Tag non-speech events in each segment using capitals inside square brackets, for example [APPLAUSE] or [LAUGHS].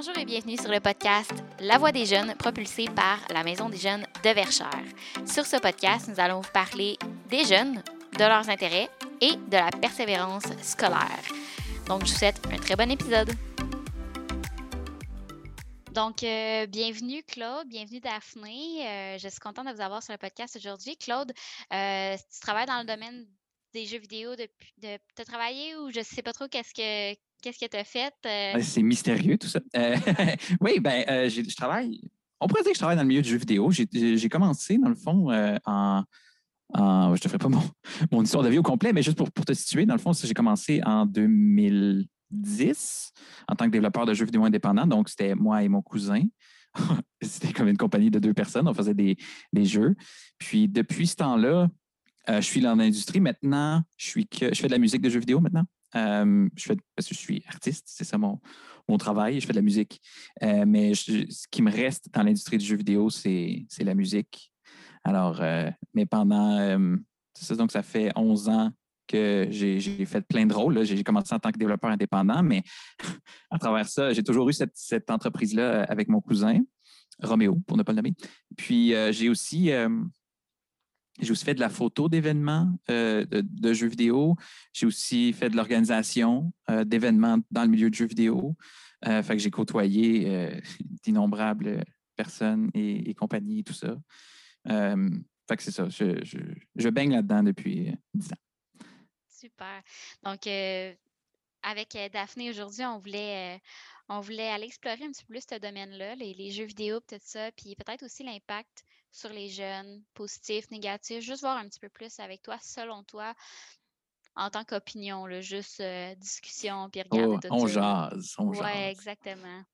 Bonjour et bienvenue sur le podcast La Voix des jeunes propulsé par la Maison des jeunes de Verchères. Sur ce podcast, nous allons vous parler des jeunes, de leurs intérêts et de la persévérance scolaire. Donc, je vous souhaite un très bon épisode. Donc, euh, bienvenue Claude, bienvenue Daphné. Euh, je suis contente de vous avoir sur le podcast aujourd'hui. Claude, euh, tu travailles dans le domaine des jeux vidéo depuis de, de travailler ou je ne sais pas trop qu'est-ce que qu'est-ce que tu as fait? C'est mystérieux tout ça. [LAUGHS] oui, ben je travaille. On pourrait dire que je travaille dans le milieu du jeu vidéo. J'ai commencé, dans le fond, en, je ne te ferai pas [LAUGHS] mon, histoire de vie au complet, mais juste pour, pour te situer, dans le fond, j'ai commencé en 2010 en tant que développeur de jeux vidéo indépendant. Donc, c'était moi et mon cousin. [LAUGHS] c'était comme une compagnie de deux personnes. On faisait des, des jeux. Puis, depuis ce temps-là, euh, je suis dans l'industrie. Maintenant, je, suis que, je fais de la musique de jeux vidéo maintenant. Je fais, parce que je suis artiste, c'est ça mon, mon travail. Je fais de la musique. Mais ce qui me reste dans l'industrie du jeu vidéo, c'est la musique. Alors, mais pendant, ça, donc ça fait 11 ans que j'ai fait plein de rôles. J'ai commencé en tant que développeur indépendant, mais [LAUGHS] à travers ça, j'ai toujours eu cette, entreprise-là euh, avec mon cousin, Roméo, pour ne pas le nommer. Puis j'ai aussi, j'ai aussi fait de la photo d'événements de, jeux vidéo. J'ai aussi fait de l'organisation d'événements dans le milieu de jeux vidéo. fait que j'ai côtoyé [LAUGHS] d'innombrables personnes et, et compagnies, tout ça. Euh, fait que c'est ça. Je, baigne là-dedans depuis 10 ans. Super. Donc, euh, avec euh, Daphné aujourd'hui, on voulait, on voulait aller explorer un petit peu plus ce domaine-là, les, jeux vidéo, tout ça, puis peut-être aussi l'impact sur les jeunes, positif, négatif, juste voir un petit peu plus avec toi, selon toi, en tant qu'opinion, juste discussion, puis regarder oh, tout on Jase, on jase. Oui, exactement.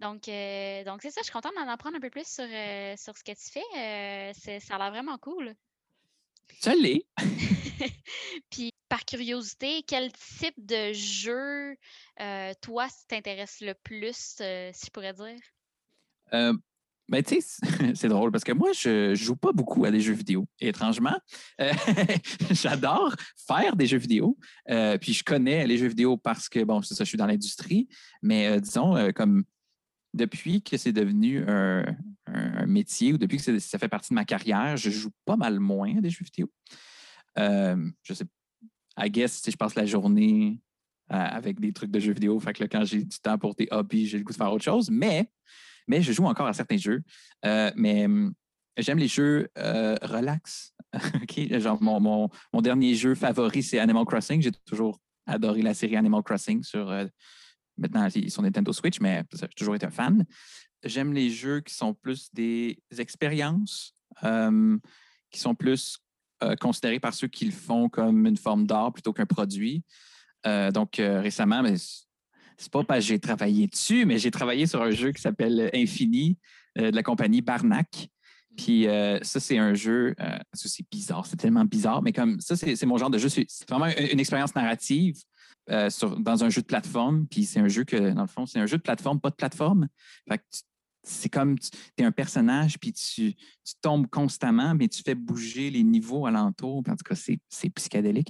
Donc, euh, donc c'est ça, je suis contente d'en apprendre un peu plus sur, euh, sur ce que tu fais. Euh, ça a l'air vraiment cool. Ça l'est. [LAUGHS] Puis, par curiosité, quel type de jeu, toi, t'intéresse le plus, si je pourrais dire? Ben, tu sais, [LAUGHS] c'est drôle parce que moi, je joue pas beaucoup à des jeux vidéo. étrangement, [LAUGHS] j'adore faire des jeux vidéo. puis je connais les jeux vidéo parce que, bon, c'est ça, je suis dans l'industrie. Mais disons, comme depuis que c'est devenu un, métier ou depuis que ça fait partie de ma carrière, je joue pas mal moins à des jeux vidéo. Euh, je sais, I guess, si je passe la journée euh, avec des trucs de jeux vidéo, fait que quand j'ai du temps pour tes hobbies, j'ai le goût de faire autre chose, mais, mais je joue encore à certains jeux. Euh, mais hum, j'aime les jeux relax. [LAUGHS] Genre, mon, mon, mon, dernier jeu favori, c'est Animal Crossing. J'ai toujours adoré la série Animal Crossing sur Maintenant, ils sont Nintendo Switch, mais j'ai toujours été un fan. J'aime les jeux qui sont plus des expériences, euh, qui sont plus euh, considérés par ceux qui le font comme une forme d'art plutôt qu'un produit. Euh, donc, récemment, mais c'est pas parce que j'ai travaillé dessus, mais j'ai travaillé sur un jeu qui s'appelle Infini de la compagnie Barnac. Puis ça, c'est un jeu, c'est bizarre, c'est tellement bizarre, mais comme ça, c'est mon genre de jeu. C'est vraiment une expérience narrative euh, dans un jeu de plateforme. Puis c'est un jeu que, dans le fond, c'est un jeu de plateforme, pas de plateforme. c'est comme tu es un personnage, puis tu, tombes constamment, mais tu fais bouger les niveaux alentours. En tout cas, c'est psychédélique.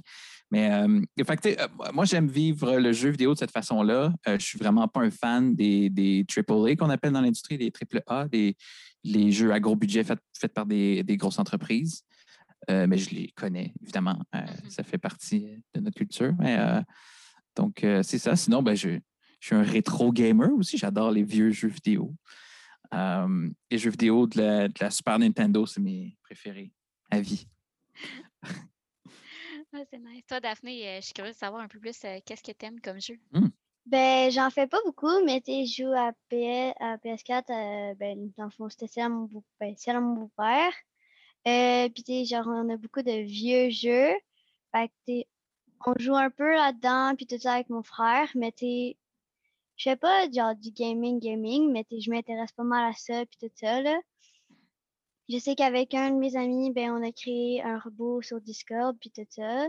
Mais euh, fait, euh, moi, j'aime vivre le jeu vidéo de cette façon-là. je ne suis vraiment pas un fan des, des AAA qu'on appelle dans l'industrie, des AAA, des les jeux à gros budget faits, par des, grosses entreprises. mais je les connais, évidemment. Mm-hmm. Ça fait partie de notre culture. Mais donc, euh, c'est ça. Sinon, ben, je, suis un rétro gamer aussi. J'adore les vieux jeux vidéo. Euh, les jeux vidéo de la, Super Nintendo, c'est mes préférés à vie. [LAUGHS] c'est nice. Toi, Daphné, euh, je suis curieuse de savoir un peu plus qu'est-ce que tu aimes comme jeu? Hmm. Ben, j'en fais pas beaucoup, mais tu je joue à, PS, à PS4. ben, dans le fond, c'était ça mon, ben, mon beau-père. Puis, tu genre, on a beaucoup de vieux jeux. Fait que, on joue un peu là-dedans, puis tout ça avec mon frère, mais tu je fais pas genre du gaming, gaming, mais je m'intéresse pas mal à ça, puis tout ça, là. Je sais qu'avec un de mes amis, ben, on a créé un robot sur Discord, puis tout ça.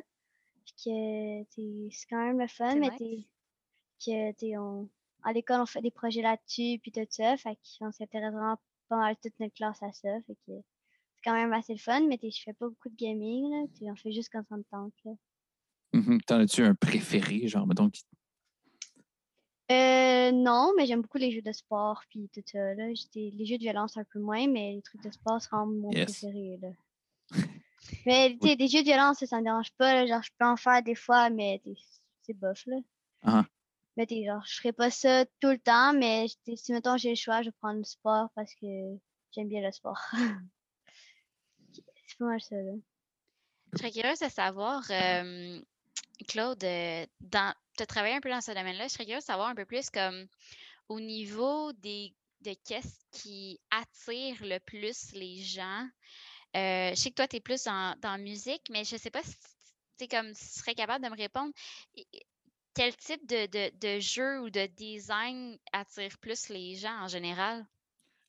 Puis que, c'est quand même le fun, mais que, t'es, on, à l'école, on fait des projets là-dessus, puis tout ça. Fait qu'on s'intéresse vraiment pas mal toute notre classe à ça. Fait que c'est quand même assez le fun, mais je fais pas beaucoup de gaming, là. on fait juste quand ça me tente, là. Mm-hmm. T'en as-tu un préféré, genre, mettons? Euh, non, mais j'aime beaucoup les jeux de sport puis tout ça. Là. J'étais- Les jeux de violence un peu moins, mais les trucs de sport seront mon Yes. préféré. Là. [LAUGHS] mais tu sais, des jeux de violence, ça, ça me dérange pas. là. Genre, je peux en faire des fois, mais c'est bof. Là. Ah. Mais genre, je ferai pas ça tout le temps, mais si mettons j'ai le choix, je vais prendre le sport parce que j'aime bien le sport. [LAUGHS] c'est pas mal ça. Là. Je serais curieuse de savoir, euh, Claude, euh, dans, tu as travaillé un peu dans ce domaine-là, je serais curieuse de savoir un peu plus comme au niveau des, de qu'est-ce qui attire le plus les gens. Euh, je sais que toi, tu es plus dans, dans la musique, mais je ne sais pas si tu comme si tu serais capable de me répondre. Quel type de, de, de jeu ou de design attire plus les gens en général?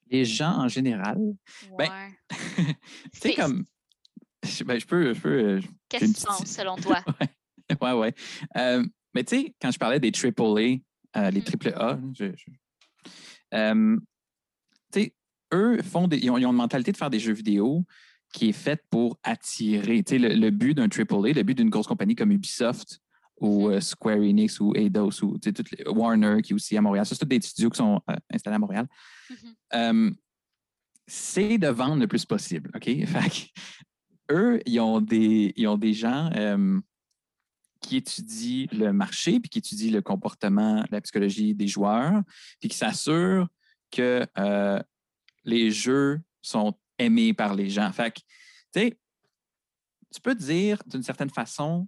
Les gens en général, Ben, Ouais. [LAUGHS] tu sais, C'est- comme. Je, ben, je peux. Je peux euh, Qu'est-ce que tu penses selon toi? [LAUGHS] ouais, ouais. ouais. Euh, mais tu sais, quand je parlais des AAA, euh, les Mhm. triple A, je, je- euh, tu sais, eux font des, ils, ont, ils ont une mentalité de faire des jeux vidéo qui est faite pour attirer. Tu sais, le, le but d'un AAA, le but d'une grosse compagnie comme Ubisoft ou Mhm. euh, Square Enix ou Eidos ou tu sais, toutes les- Warner qui est aussi à Montréal. Ça, c'est tous des studios qui sont euh, installés à Montréal. Mhm. Euh, c'est de vendre le plus possible. OK? [LAUGHS] Fait que, eux, ils ont des, ils ont des gens qui étudient le marché, puis qui étudient le comportement, la psychologie des joueurs, puis qui s'assurent que euh, les jeux sont aimés par les gens. Fait que, tu sais, tu peux dire d'une certaine façon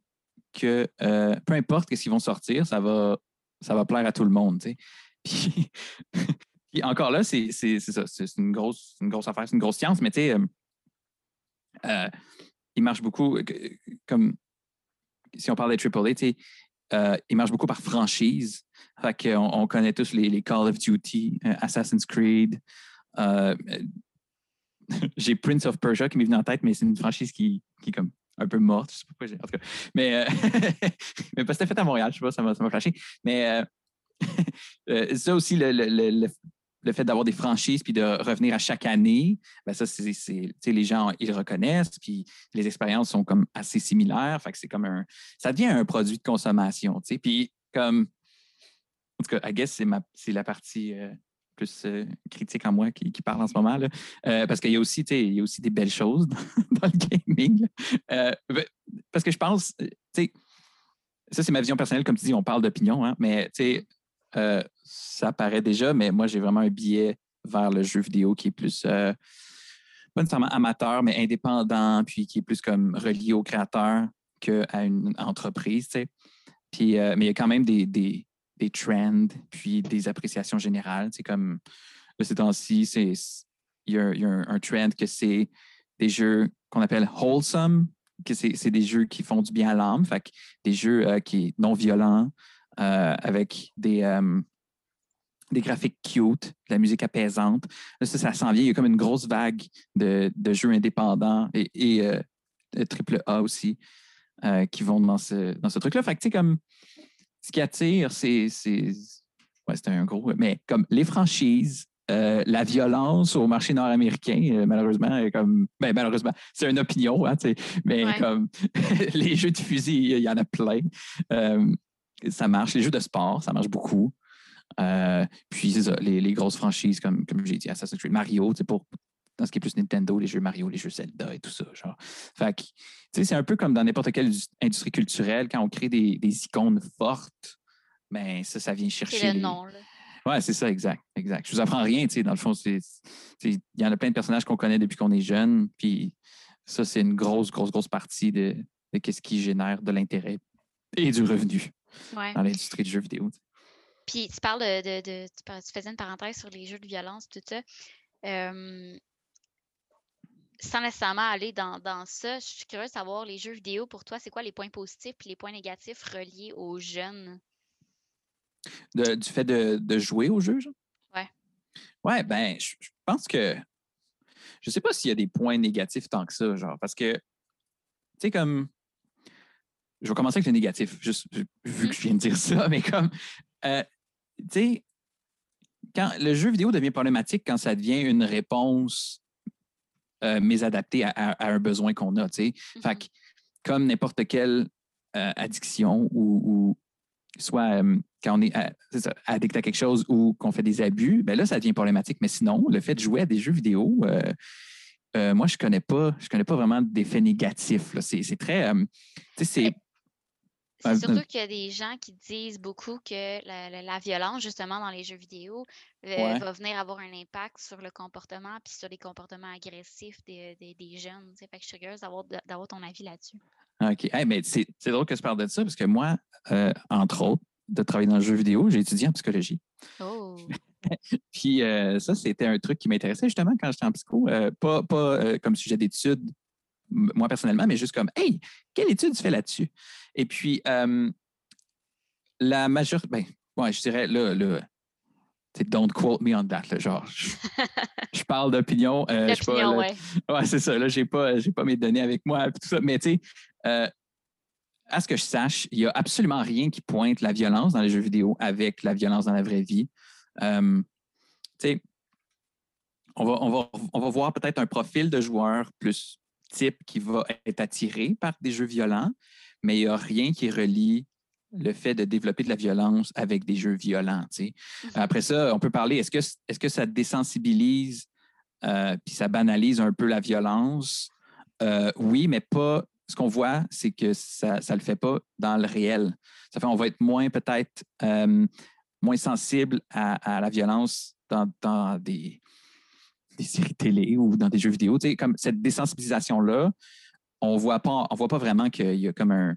que euh, peu importe ce qu'ils vont sortir, ça va, ça va plaire à tout le monde. tu sais. [LAUGHS] Puis, encore là, c'est ça, c'est une grosse, une grosse affaire, c'est une grosse science, mais tu sais, euh, il marche beaucoup comme si on parle des AAA, tu euh, il marche beaucoup par franchise. Fait on connaît tous les, Call of Duty, euh, Assassin's Creed. euh, [LAUGHS] J'ai Prince of Persia qui m'est venu en tête, mais c'est une franchise qui, qui est comme un peu morte. Je sais pas pourquoi en tout cas. Mais, euh, [LAUGHS] mais parce que c'était fait à Montréal, je sais pas, ça m'a flashé. Mais [LAUGHS] ça aussi, le, le- le- le- fait d'avoir des franchises puis de revenir à chaque année, ben ça, c'est, les gens, ils reconnaissent, puis les expériences sont comme assez similaires. Fait que c'est comme un. Ça devient un produit de consommation. Puis comme. En tout cas, I guess c'est, ma, c'est la partie euh, plus euh, critique en moi qui, parle en ce moment. Là. Euh, parce qu'il y a aussi, il y a aussi des belles choses [LAUGHS] dans, le gaming. ben, parce que je pense, ça c'est ma vision personnelle, comme tu dis, on parle d'opinion, hein, mais tu sais, euh, ça paraît déjà, mais moi j'ai vraiment un biais vers le jeu vidéo qui est plus, euh, pas nécessairement amateur, mais indépendant, puis qui est plus comme relié au créateur qu'à une entreprise. Puis, euh, mais il y a quand même des, des, des trends, puis des appréciations générales. C'est comme, là, ces temps-ci, il y a, un, trend que c'est des jeux qu'on appelle wholesome, que c'est des jeux qui font du bien à l'âme, des jeux qui non violents, avec des, euh, des graphiques cute, de la musique apaisante. Là, ça, ça s'en vient. Il y a comme une grosse vague de, de jeux indépendants et, et euh, triple A aussi euh, qui vont dans ce, dans ce truc-là. Fait que, tu sais, comme ce qui attire, c'est. Ouais, c'est un gros. Mais comme les franchises, euh, la violence au marché nord-américain, euh, malheureusement, comme. Ben, malheureusement, c'est une opinion, hein, mais Ouais. comme [LAUGHS] les jeux de fusil, il y en a plein. Ça marche. Les jeux de sport, ça marche beaucoup. Euh, puis, c'est ça, les, les grosses franchises, comme, comme j'ai dit, Assassin's Creed, Mario, pour dans ce qui est plus Nintendo, les jeux Mario, les jeux Zelda et tout ça. Genre. Fait que, tu sais, c'est un peu comme dans n'importe quelle industrie culturelle, quand on crée des, des icônes fortes, ben ça, ça vient chercher. C'est le les-. Ouais, c'est ça, exact, exact. Je vous apprends rien, tu sais, dans le fond, il y en a plein de personnages qu'on connaît depuis qu'on est jeune, puis ça, c'est une grosse, grosse, grosse partie de, de qu'est-ce qui génère de l'intérêt et du revenu Ouais. dans l'industrie du jeu vidéo. Puis tu parles de, de- de- tu, faisais une parenthèse sur les jeux de violence, tout ça. Euh, sans nécessairement aller dans, dans ça, je suis curieuse de savoir les jeux vidéo pour toi, c'est quoi les points positifs et les points négatifs reliés aux jeunes? De- du fait de, de jouer au jeu, genre? Ouais. Ouais, ben, je, je pense que. Je sais pas s'il y a des points négatifs tant que ça, genre, parce que, tu sais, comme. Je vais commencer avec le négatif, juste vu que je viens de dire ça, mais comme. euh, tu sais, quand le jeu vidéo devient problématique quand ça devient une réponse euh, mésadaptée à, à- à un besoin qu'on a, tu sais. Fait Mhm. que, comme n'importe quelle euh, addiction ou, ou soit quand on est, ça, addict à quelque chose ou qu'on fait des abus, ben là, ça devient problématique. Mais sinon, le fait de jouer à des jeux vidéo, euh, moi, je connais pas, je connais pas vraiment d'effets négatifs. là. C'est très. euh, c'est. C'est Ouais, surtout euh, qu'il y a des gens qui disent beaucoup que la, la- la violence, justement, dans les jeux vidéo, euh, Ouais. va venir avoir un impact sur le comportement puis sur les comportements agressifs des, des- des jeunes. Fait que je suis curieuse d'avoir ton avis là-dessus. OK. Hey, mais c'est drôle que tu parles de ça parce que moi, euh, entre autres, de travailler dans le jeu vidéo, j'ai étudié en psychologie. Oh! [LAUGHS] Puis euh, ça, c'était un truc qui m'intéressait justement quand j'étais en psycho. Euh, pas pas euh, comme sujet d'étude, moi personnellement, mais juste comme Hey, quelle étude tu fais là-dessus? Et puis, euh, la majorité, ben, ouais, je dirais là, là c'est don't quote me on that. là, genre, je, [LAUGHS] je parle d'opinion. euh, ouais. Ouais, c'est ça. Là, j'ai pas, j'ai pas mes données avec moi et tout ça. Mais tu sais, euh, à ce que je sache, il n'y a absolument rien qui pointe la violence dans les jeux vidéo avec la violence dans la vraie vie. Euh, tu sais, on va, on, va, on va voir peut-être un profil de joueur plus type qui va être attiré par des jeux violents, mais il n'y a rien qui relie le fait de développer de la violence avec des jeux violents. tu sais. Mhm. Après ça, on peut parler, est-ce que, est-ce que ça désensibilise euh, puis ça banalise un peu la violence? Euh, oui, mais pas. Ce qu'on voit, c'est que ça ne le fait pas dans le réel. Ça fait qu'on va être moins peut-être euh, moins sensible à, à la violence dans, dans des, des séries télé ou dans des jeux vidéo. Tu sais, comme cette désensibilisation-là, on voit pas, on voit pas vraiment qu'il y a comme un,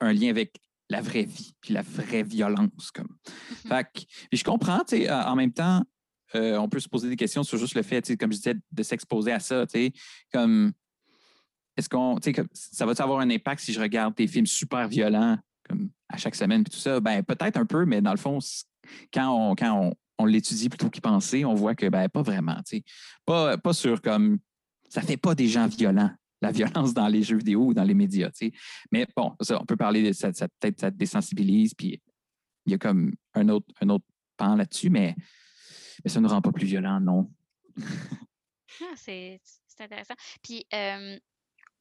un lien avec la vraie vie, puis la vraie violence. Comme. Mhm. Fait que- puis je comprends, tu sais, en même temps, euh, on peut se poser des questions sur juste le fait, tu sais, comme je disais, de s'exposer à ça. tu sais, Comme, est-ce qu'on, tu sais, ça va avoir un impact si je regarde des films super violents comme à chaque semaine puis tout ça? Ben, peut-être un peu, mais dans le fond, quand on, quand on, on l'étudie plutôt qu'y penser, on voit que, ben, pas vraiment. Pas, pas sur comme, ça fait pas des gens violents, la violence dans les jeux vidéo ou dans les médias. Mais bon, ça, on peut parler de ça, ça- peut-être ça désensibilise, puis il y a comme un autre, un autre pan là-dessus, mais, mais ça ne nous rend pas plus violents, non. Ah, c'est intéressant. Puis, euh,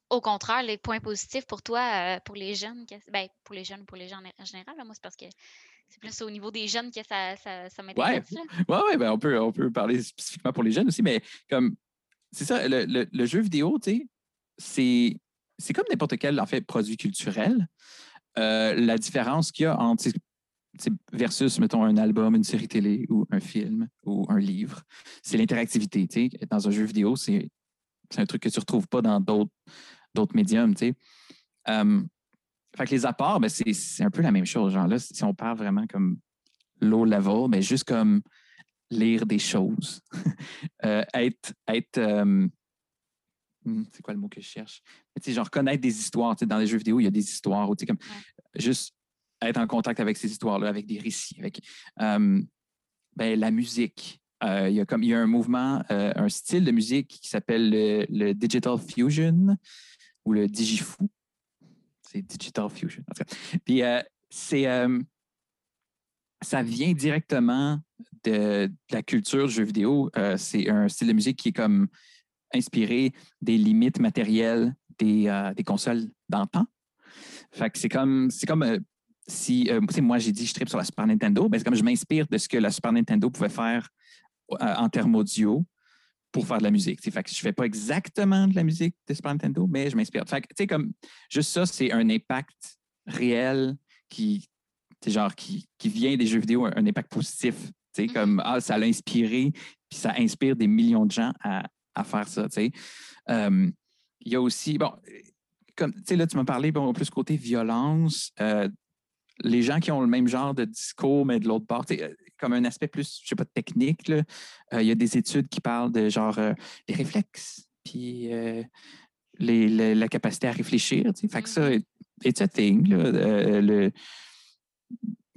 au contraire, les points positifs pour toi, euh, pour les jeunes, ben, pour les jeunes ou pour les gens en général, moi, c'est parce que c'est plus au niveau des jeunes que ça, ça, ça m'intéresse. Oui, ouais, ben on, peut, on peut parler spécifiquement pour les jeunes aussi, mais comme c'est ça, le, le- le jeu vidéo, tu sais, c'est, c'est comme n'importe quel en fait, produit culturel. Euh, la différence qu'il y a entre versus, mettons, un album, une série télé ou un film ou un livre, c'est l'interactivité. tu sais. Dans un jeu vidéo, c'est, c'est un truc que tu ne retrouves pas dans d'autres, d'autres médiums. tu sais. Fait que les apports, ben, c'est, un peu la même chose. Genre là, si on parle vraiment comme low level, mais juste comme lire des choses, [LAUGHS] Euh, être, être euh, hmm, c'est quoi le mot que je cherche? Mais, genre connaître des histoires. Dans les jeux vidéo, il y a des histoires. ou, Comme, Juste être en contact avec ces histoires-là, avec des récits, avec euh, ben, la musique. Il, y a comme, il y a un mouvement, un style de musique qui s'appelle le, le Digital Fusion ou le Digifou. C'est Digital Fusion. Puis euh, c'est, euh, ça vient directement de, la culture du jeu vidéo. Euh, c'est un style de musique qui est comme inspiré des limites matérielles des, des consoles d'antan. Fait que c'est comme, c'est comme si, moi j'ai dit je tripe sur la Super Nintendo, ben c'est comme je m'inspire de ce que la Super Nintendo pouvait faire en termes audio pour faire de la musique. tu sais. Fait que je fais pas exactement de la musique de Super Nintendo, mais je m'inspire. Fait que, comme, juste ça, c'est un impact réel qui, genre, qui, qui vient des jeux vidéo, un, un impact positif. tu sais, Mhm. Comme, ah, ça l'a inspiré, puis ça inspire des millions de gens à, à faire ça. tu sais. Euh, Il y a aussi, bon, comme, tu sais, là, tu m'as parlé, bon, plus côté violence. euh, les gens qui ont le même genre de discours, mais de l'autre part, comme un aspect plus, je sais pas, technique, là, euh, il y a des études qui parlent de genre euh, les réflexes, puis euh, les- le- la capacité à réfléchir. tu sais. Fait que ça, Mhm. it's a thing, là, euh, le,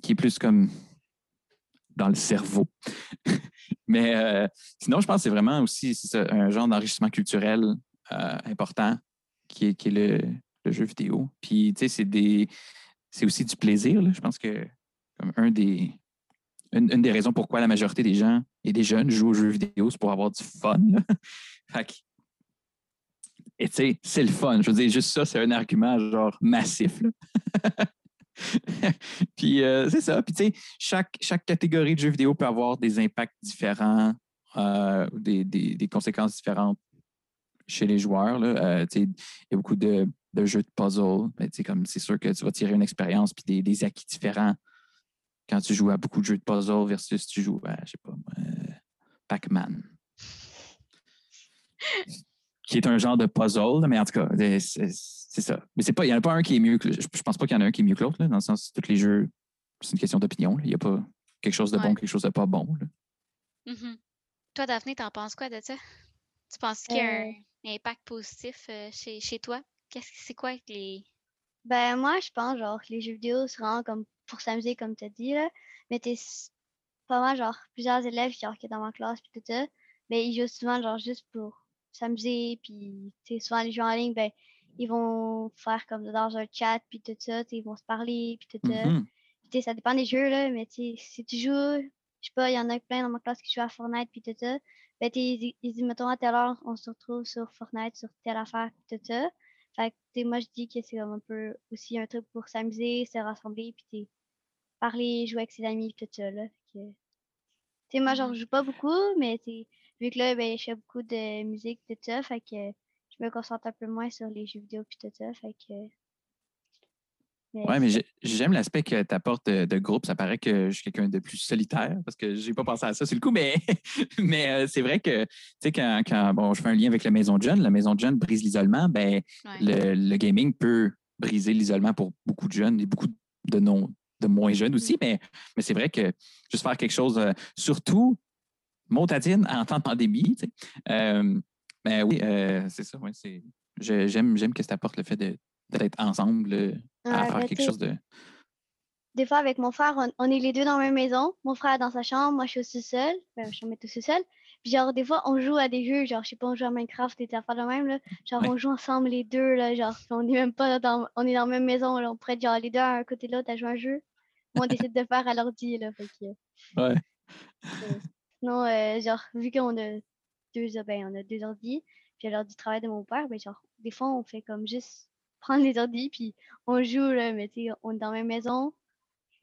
qui est plus comme dans le cerveau. [LAUGHS] Mais sinon, je pense que c'est vraiment aussi ça, un genre d'enrichissement culturel important qui est, qui est le, le jeu vidéo. Puis, tu sais, c'est des. C'est aussi du plaisir. là. Je pense que comme un des, une, des raisons pourquoi la majorité des gens et des jeunes jouent aux jeux vidéo, c'est pour avoir du fun. [LAUGHS] et tu sais, c'est le fun. Je veux dire, juste ça, c'est un argument genre massif. [LAUGHS] puis euh, c'est ça. Puis tu sais, chaque, chaque catégorie de jeux vidéo peut avoir des impacts différents, euh, des, des, conséquences différentes chez les joueurs. Euh, il y a beaucoup de, jeux de puzzle. Mais, comme c'est sûr que tu vas tirer une expérience puis des, acquis différents quand tu joues à beaucoup de jeux de puzzle versus tu joues à, je sais pas, Pac-Man. qui est un genre de puzzle, mais en tout cas, c'est ça. Mais c'est pas, il n'y en a pas un qui est mieux que. Je, pense pas qu'il y en a un qui est mieux que l'autre, dans le sens tous les jeux, c'est une question d'opinion. Il n'y a pas quelque chose de bon, quelque chose de pas bon. Mm-hmm. Toi, Daphné, t'en penses quoi de ça? Tu penses qu'il y a un, euh. impact positif euh, chez, chez toi? Qu'est-ce que c'est quoi avec les. Ben moi, je pense genre les jeux vidéo, c'est vraiment comme pour s'amuser, comme tu as dit, là. Mais t'es pas mal genre plusieurs élèves genre, qui sont dans ma classe puis tout ça. Mais ils jouent souvent genre juste pour s'amuser. Puis souvent les jeux en ligne, ben ils vont faire comme dans un chat, puis tout ça, ils vont se parler, puis tout ça. Mm-hmm. ça dépend des jeux, là, mais si tu joues, je sais pas, il y en a plein dans ma classe qui jouent à Fortnite, puis tout ça, ben, ils, disent, mettons, à telle heure, on se retrouve sur Fortnite, sur telle affaire, puis tout ça. Fait que, moi, je dis que c'est un peu aussi un truc pour s'amuser, se rassembler, puis parler, jouer avec ses amis, tout ça, là. Que, moi, j'en mm-hmm. joue pas beaucoup, mais vu que là, ben, je fais beaucoup de musique, tout ça, fait que je me concentre un peu moins sur les jeux vidéo puis tout ça. Fait que. Oui, mais j'aime l'aspect que tu apportes de, groupe. Ça paraît que je suis quelqu'un de plus solitaire parce que je n'ai pas pensé à ça sur le coup, mais, [LAUGHS] mais euh, c'est vrai que, tu sais, quand, bon, je fais un lien avec la maison de jeunes, la maison de jeunes brise l'isolement, ben, le, gaming peut briser l'isolement pour beaucoup de jeunes et beaucoup de, non, de moins jeunes aussi, mais, mais c'est vrai que juste faire quelque chose, euh, surtout, montadine en temps de pandémie, tu sais, euh, ben oui, euh, c'est ça. Ouais, j'aime, j'aime que ça apporte le fait d'être ensemble à faire quelque chose de. Des fois, avec mon frère, on, est les deux dans la même maison. Mon frère dans sa chambre, moi, je suis aussi seule. Ben, je suis tout seul. Genre, des fois, on joue à des jeux, genre, je sais pas, on joue à Minecraft, des affaires de même, là. Genre, on joue ensemble les deux, là. Genre, on n'est même pas dans, on est dans la même maison, là. On pourrait, genre, les deux à un côté de l'autre à jouer un jeu. On décide de faire à l'ordi, là. Fait Ouais. sinon, euh, genre, vu qu'on a deux, ben, on a deux ordi. Puis à l'heure du travail de mon père, ben, genre, des fois, on fait comme juste prendre les ordi, puis on joue, là, mais tu on est dans la même maison.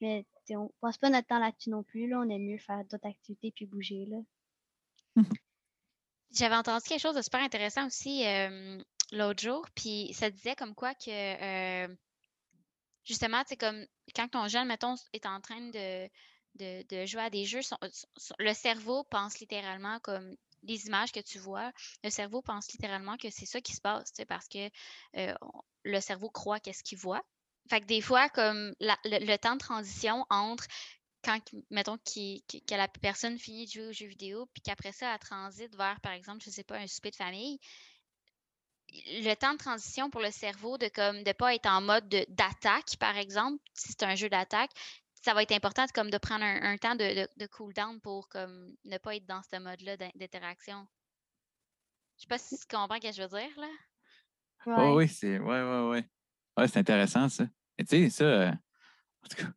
Mais on passe pas notre temps là-dessus non plus. Là. On aime mieux faire d'autres activités puis bouger. Là. J'avais entendu quelque chose de super intéressant aussi l'autre jour, puis ça disait comme quoi que justement, c'est comme quand ton jeune, mettons, est en train de, de, de jouer à des jeux, le cerveau pense littéralement comme les images que tu vois, le cerveau pense littéralement que c'est ça qui se passe, parce que euh, le cerveau croit qu'est-ce qu'il voit. Fait que des fois, comme le, temps de transition entre quand, mettons, que la personne finit de jouer aux jeux vidéo, puis qu'après ça, elle transite vers, par exemple, je sais pas, un souper de famille, le temps de transition pour le cerveau de comme de pas être en mode d'attaque, par exemple, si c'est un jeu d'attaque, ça va être important comme de prendre un, temps de, de, cool down pour comme ne pas être dans ce mode-là d'interaction. Je sais pas si tu comprends ce que je veux dire, là. Oh, oui, c'est ouais, ouais, ouais. Ouais, c'est intéressant, ça. tu sais, ça, euh, en tout cas,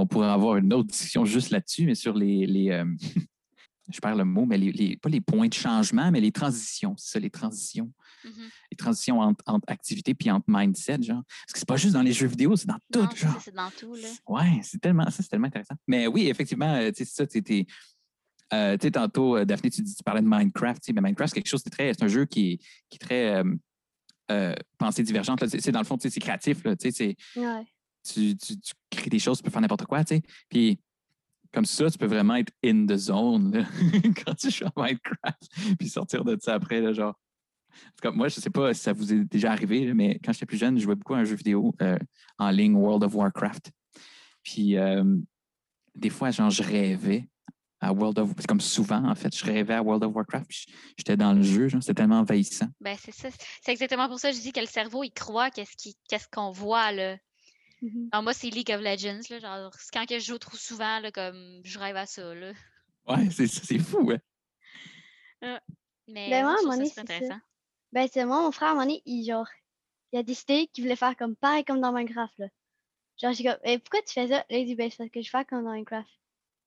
on pourrait avoir une autre discussion juste là-dessus, mais sur les. les euh, [LAUGHS] je perds le mot, mais les, pas les points de changement, mais les transitions. C'est ça, les transitions. Mm-hmm. Les transitions entre, activités puis entre mindset, genre. Parce que c'est pas juste dans les jeux vidéo, c'est dans tout, genre. C'est dans tout, là. Ouais, c'est tellement, ça, c'est tellement intéressant. Mais oui, effectivement, euh, tu sais, ça, tu euh, tu sais, tantôt, Daphné, tu, tu, parlais de Minecraft. Mais Minecraft, c'est quelque chose, c'est très, c'est un jeu qui est, qui est très euh, pensée divergente. C'est, dans le fond, c'est créatif. Là, ouais. Tu, tu, tu, crées des choses, tu peux faire n'importe quoi. sais. Puis comme ça, tu peux vraiment être in the zone [LAUGHS] quand tu joues à Minecraft, puis sortir de ça après, genre. Comme moi, je ne sais pas si ça vous est déjà arrivé, mais quand j'étais plus jeune, je jouais beaucoup à un jeu vidéo euh, en ligne, World of Warcraft. Puis euh, des fois, genre, je rêvais à World of comme souvent, en fait, je rêvais à World of Warcraft, j'étais dans le jeu, c'était tellement envahissant. Ben, c'est ça. C'est exactement pour ça que je dis que le cerveau, il croit qu'est-ce qu'on voit, là. Mm-hmm. Alors, moi, c'est League of Legends. Là, genre, quand que je joue trop souvent, là, comme je rêve à ça. Là. Ouais, c'est fou, ouais. Ah, mais ben, moi, c'est intéressant. Ben, c'est moi, mon frère, à un moment donné, il, genre, il a décidé qu'il voulait faire comme pareil comme dans Minecraft. Là. Genre, j'ai comme, eh, pourquoi tu fais ça? Là, il dit, ben, c'est parce que je fais comme dans Minecraft.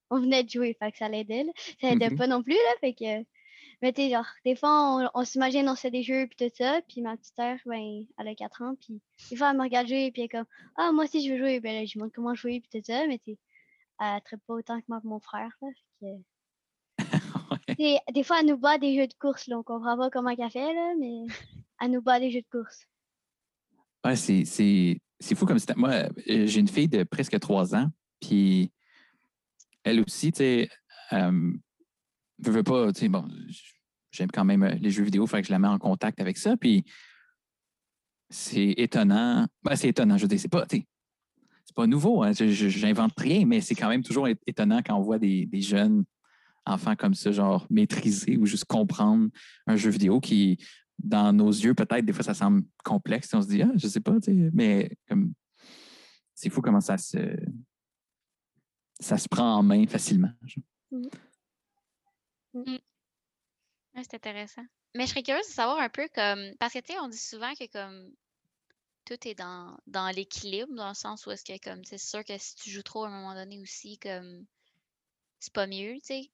On venait de jouer, fait que ça l'aidait. Ça l'aidait mm-hmm. pas non plus, là, fait que. Mais tu sais, genre, des fois, on, on s'imagine, on fait des jeux, puis tout ça. Puis ma petite sœur, ben, elle a 4 ans. Puis des fois, elle me regarde jouer, puis elle est comme, ah, moi aussi, je veux jouer. Ben là, je lui montre comment jouer, puis tout ça. Mais tu sais, elle ne traite pas autant que moi, mon frère. Là, fait que- [LAUGHS] Ouais. Des, fois, elle nous bat des jeux de course. Là, on comprend pas comment elle fait, là, mais elle nous bat des jeux de course. Ouais, c'est, fou comme c'était. Moi, euh, j'ai une fille de presque trois ans, puis elle aussi, tu sais, euh, veut, veut pas, tu sais, bon, j'aime quand même euh, les jeux vidéo, fait que je la mets en contact avec ça, puis c'est étonnant. Ben, c'est étonnant, je veux dire, c'est pas, tu sais, c'est pas nouveau, hein, je- je- j'invente rien, mais c'est quand même toujours étonnant quand on voit des, jeunes enfants comme ça, genre maîtriser ou juste comprendre un jeu vidéo qui, dans nos yeux, peut-être, des fois, ça semble complexe. On se dit, ah, je sais pas, mais comme c'est fou comment ça se ça se prend en main facilement. Ouais, c'est intéressant. Mais je serais curieuse de savoir un peu comme. Parce que, tu sais, on dit souvent que comme. Tout est dans, dans l'équilibre, dans le sens où est-ce que, comme, c'est sûr que si tu joues trop à un moment donné aussi, comme. C'est pas mieux, tu sais.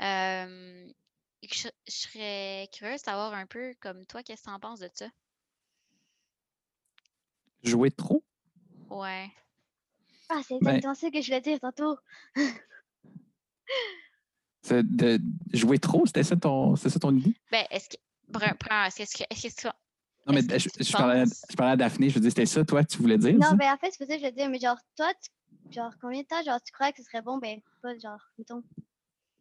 Euh, je, je serais curieuse de savoir un peu, comme toi, qu'est-ce que tu en penses de ça? Jouer trop? Ouais. Ah, c'est Ben- exactement ça que je voulais dire tantôt. [LAUGHS] C'est De, jouer trop, c'était ça ton, c'est ça ton idée? Ben, est-ce que. Est-ce que. Est-ce que Non, mais je, parlais, je parlais à Daphné, je veux dire, c'était ça, toi, que tu voulais dire? ça? Non, ben en fait, c'est ça que je veux dire, mais genre, toi, tu- genre, combien de temps, genre, tu crois que ce serait bon, ben, pas genre, mettons,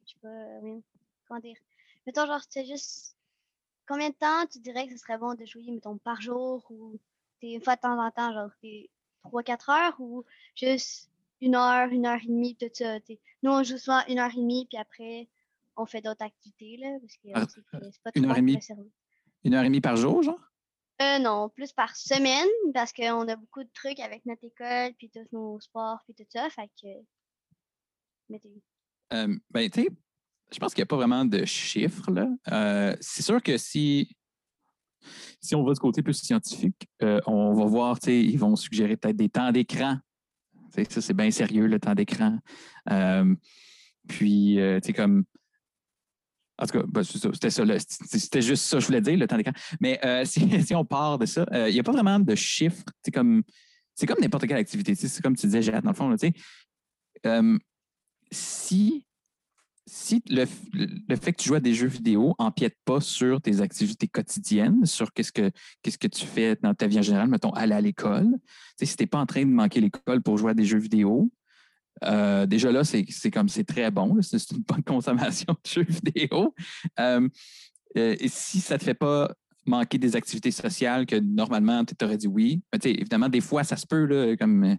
je sais pas, euh, oui, comment dire, mettons, genre, tu sais juste, combien de temps tu dirais que ce serait bon de jouer, mettons, par jour, ou t'es une fois de temps en temps, genre, t'es 3-4 heures, ou juste une heure, une heure et demie, tout ça, t'sais. Nous, on joue souvent une heure et demie, puis après, on fait d'autres activités, là, parce que Ah, c'est pas une heure et demie? Une heure et demie par jour, genre? Euh, non, plus par semaine, parce qu'on a beaucoup de trucs avec notre école, puis tous nos sports, puis tout ça, fait que... Mettez. Euh, ben, tu sais, je pense qu'il n'y a pas vraiment de chiffres, là. Euh, c'est sûr que si, si on va du côté plus scientifique, euh, on va voir, tu sais, ils vont suggérer peut-être des temps d'écran. Ça, c'est bien sérieux, le temps d'écran. Euh, puis, euh, tu sais, comme. En tout cas, ben, c'était ça. C'était juste ça que je voulais dire, le temps d'écran. Mais euh, [LAUGHS] si, si on part de ça, euh, il n'y a pas vraiment de chiffres. C'est comme, c'est comme n'importe quelle activité. C'est comme tu disais, Jade, dans le fond. si si le, fait que tu joues à des jeux vidéo empiète pas sur tes activités quotidiennes, sur qu'est-ce que, tu fais dans ta vie en général, mettons, aller à l'école, si tu n'es pas en train de manquer l'école pour jouer à des jeux vidéo, euh, déjà là, c'est, comme c'est très bon, c'est, une bonne [LAUGHS] consommation de jeux vidéo. Euh, euh, et si ça ne te fait pas manquer des activités sociales que normalement tu aurais dit oui, mais sais, évidemment, des fois, ça se peut, comme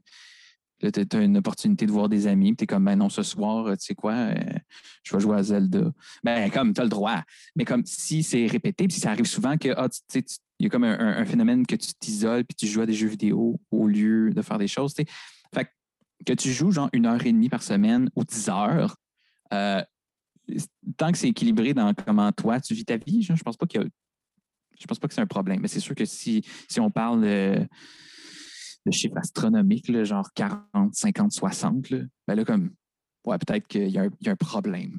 Là, tu as une opportunité de voir des amis, tu es comme, ben non, ce soir, euh, tu sais quoi, euh, je vais jouer à Zelda. Ben, comme, tu as le droit. Mais comme si c'est répété, puis ça arrive souvent que, ah, tu il y a comme un, phénomène que tu t'isoles, puis tu joues à des jeux vidéo au lieu de faire des choses. Fait que, tu joues genre une heure et demie par semaine ou dix heures, euh, tant que c'est équilibré dans comment toi tu vis ta vie, je pense pas qu'il y a. Je pense pas que c'est un problème. Mais c'est sûr que si, si on parle de, de chiffres astronomiques, là, genre 40, 50, 60, là, ben là, comme, ouais, peut-être qu'il y, a un- il y a un problème.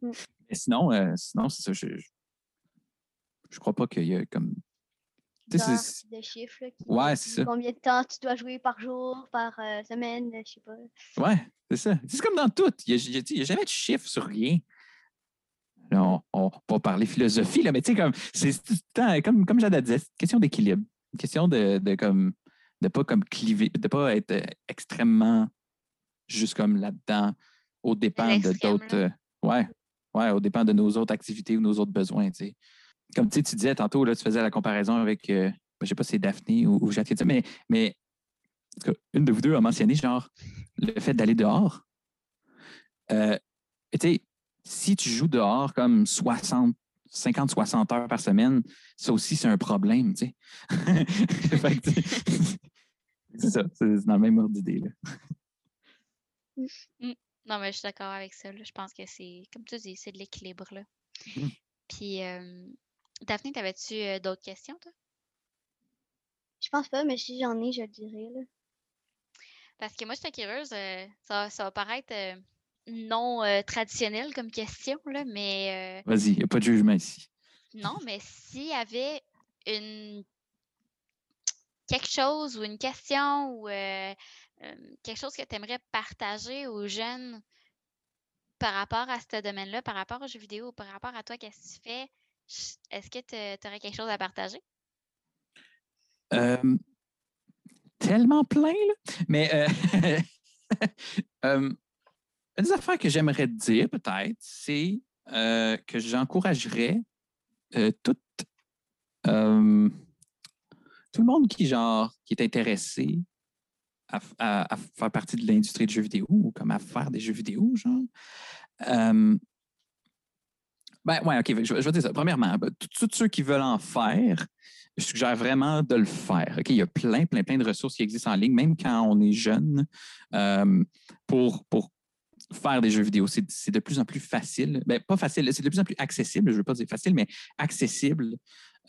Mm. [LAUGHS] Mais sinon, euh, sinon c'est ça, je, je, je crois pas qu'il y a comme. Tu sais, de chiffres, là, qui Ouais, c'est ça. Combien de temps tu dois jouer par jour, par euh, semaine, je sais pas. Ouais, c'est ça. C'est comme dans tout. Il n'y a, jamais de chiffre sur rien. Là, on, on va parler philosophie, là, mais tu sais, comme, c'est tout le temps, comme, comme Jada disait, c'est une question d'équilibre. Une question de, de comme de pas comme cliver, de pas être euh, extrêmement juste comme là-dedans, au dépend de d'autres. euh, ouais, ouais, au dépend de nos autres activités ou nos autres besoins. Comme tu sais, tu disais tantôt, là, tu faisais la comparaison avec, euh, je sais pas si c'est Daphné ou, ou Jacques, mais, mais en tout cas, une de vous deux a mentionné, genre, le fait d'aller dehors. Euh, et tu sais, si tu joues dehors comme 60, 50, 60 heures par semaine, ça aussi, c'est un problème, tu sais. [LAUGHS] Fait que, tu sais, c'est ça, c'est dans le même ordre d'idée. là. Non, mais je suis d'accord avec ça. là. Je pense que c'est, comme tu dis, c'est de l'équilibre. là. Mhm. Puis, euh, Daphné, t'avais-tu euh, d'autres questions, toi? Je pense pas, mais si j'en ai, je le dirai, là. Parce que moi, j'étais curieuse. euh, ça, ça va paraître euh, non euh, traditionnel comme question, là, mais euh, Vas-y, il n'y a pas de jugement ici. non, mais s'il y avait une quelque chose ou une question ou euh, quelque chose que tu aimerais partager aux jeunes par rapport à ce domaine-là, par rapport aux jeux vidéo, par rapport à toi, qu'est-ce que tu fais, est-ce que tu aurais quelque chose à partager? Tellement plein, là. Mais euh, [LAUGHS] une des affaires que j'aimerais dire, peut-être, c'est euh, que j'encouragerais euh, tout, le monde qui, genre, qui est intéressé à, faire partie de l'industrie du jeu vidéo ou comme à faire des jeux vidéo, genre. Euh, ben, ouais, OK, je, vais- dire ça. Premièrement, ben, tous ceux qui veulent en faire, je suggère vraiment de le faire. Il y a plein, plein, plein de ressources qui existent en ligne, même quand on est jeune, euh, pour, pour faire des jeux vidéo. C'est c'est de plus en plus facile. Ben, pas facile, c'est de plus en plus accessible. Je ne veux pas dire facile, mais accessible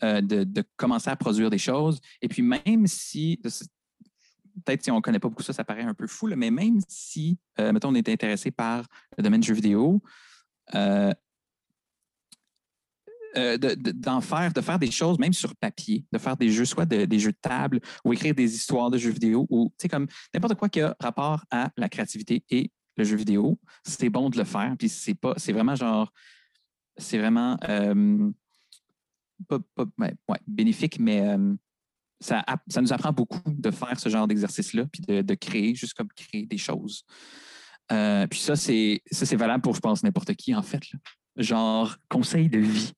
euh, de, commencer à produire des choses. Et puis, même si, peut-être si on ne connaît pas beaucoup ça, ça paraît un peu fou, mais même si, euh, mettons, on est intéressé par le domaine du jeu vidéo, euh, de- de- d'en faire, de faire des choses, même sur papier, de faire des jeux, soit de- des jeux de table ou écrire des histoires de jeux vidéo ou, tu sais, comme n'importe quoi qui a rapport à la créativité et le jeu vidéo, c'est bon de le faire. Puis c'est pas, c'est vraiment genre, c'est vraiment pas, pas- ouais, ouais, bénéfique, mais euh, ça, ça nous apprend beaucoup de faire ce genre d'exercice-là, puis de, de créer, juste comme créer des choses. Euh, puis ça, c'est valable pour, je pense, n'importe qui, en fait. Genre, conseil de vie.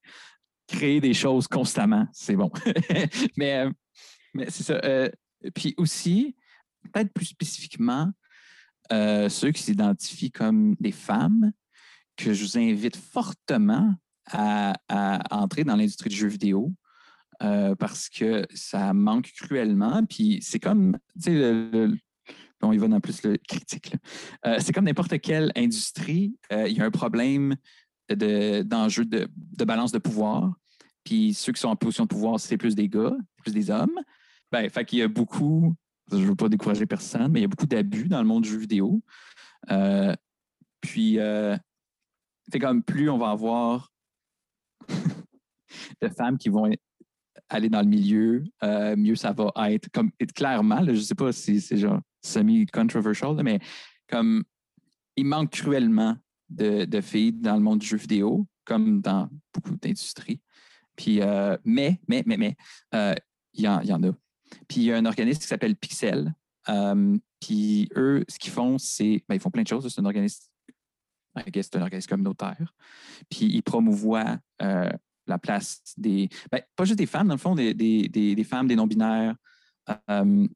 Créer des choses constamment, c'est bon. [LAUGHS] mais euh, mais c'est ça. puis aussi, peut-être plus spécifiquement, ceux qui s'identifient comme des femmes, que je vous invite fortement à, entrer dans l'industrie du jeu vidéo. euh, parce que ça manque cruellement. Puis c'est comme, tu sais, le- le- on y va dans plus le critique. Euh, c'est comme n'importe quelle industrie, euh, il y a un problème de- d'enjeu de, de balance de pouvoir. Puis ceux qui sont en position de pouvoir, c'est plus des gars, plus des hommes. Ben, fait qu'il y a beaucoup, je ne veux pas décourager personne, mais il y a beaucoup d'abus dans le monde du jeu vidéo. Puis, c'est comme plus on va avoir de femmes qui vont aller dans le milieu, euh, mieux ça va être. Comme clairement, je ne sais pas si c'est genre semi-controversial, mais comme il manque cruellement de, de filles dans le monde du jeu vidéo, comme dans beaucoup d'industries. Puis, euh, mais, mais, mais, mais, euh, il y, en, y en a. Puis il y a un organisme qui s'appelle Pixel. Puis eux, ce qu'ils font, c'est. ben, ils font plein de choses. C'est un organisme. C'est un organisme communautaire. Puis ils promouvoient la place des. ben, pas juste des femmes, dans le fond, des, des, des, femmes, des non-binaires, euh,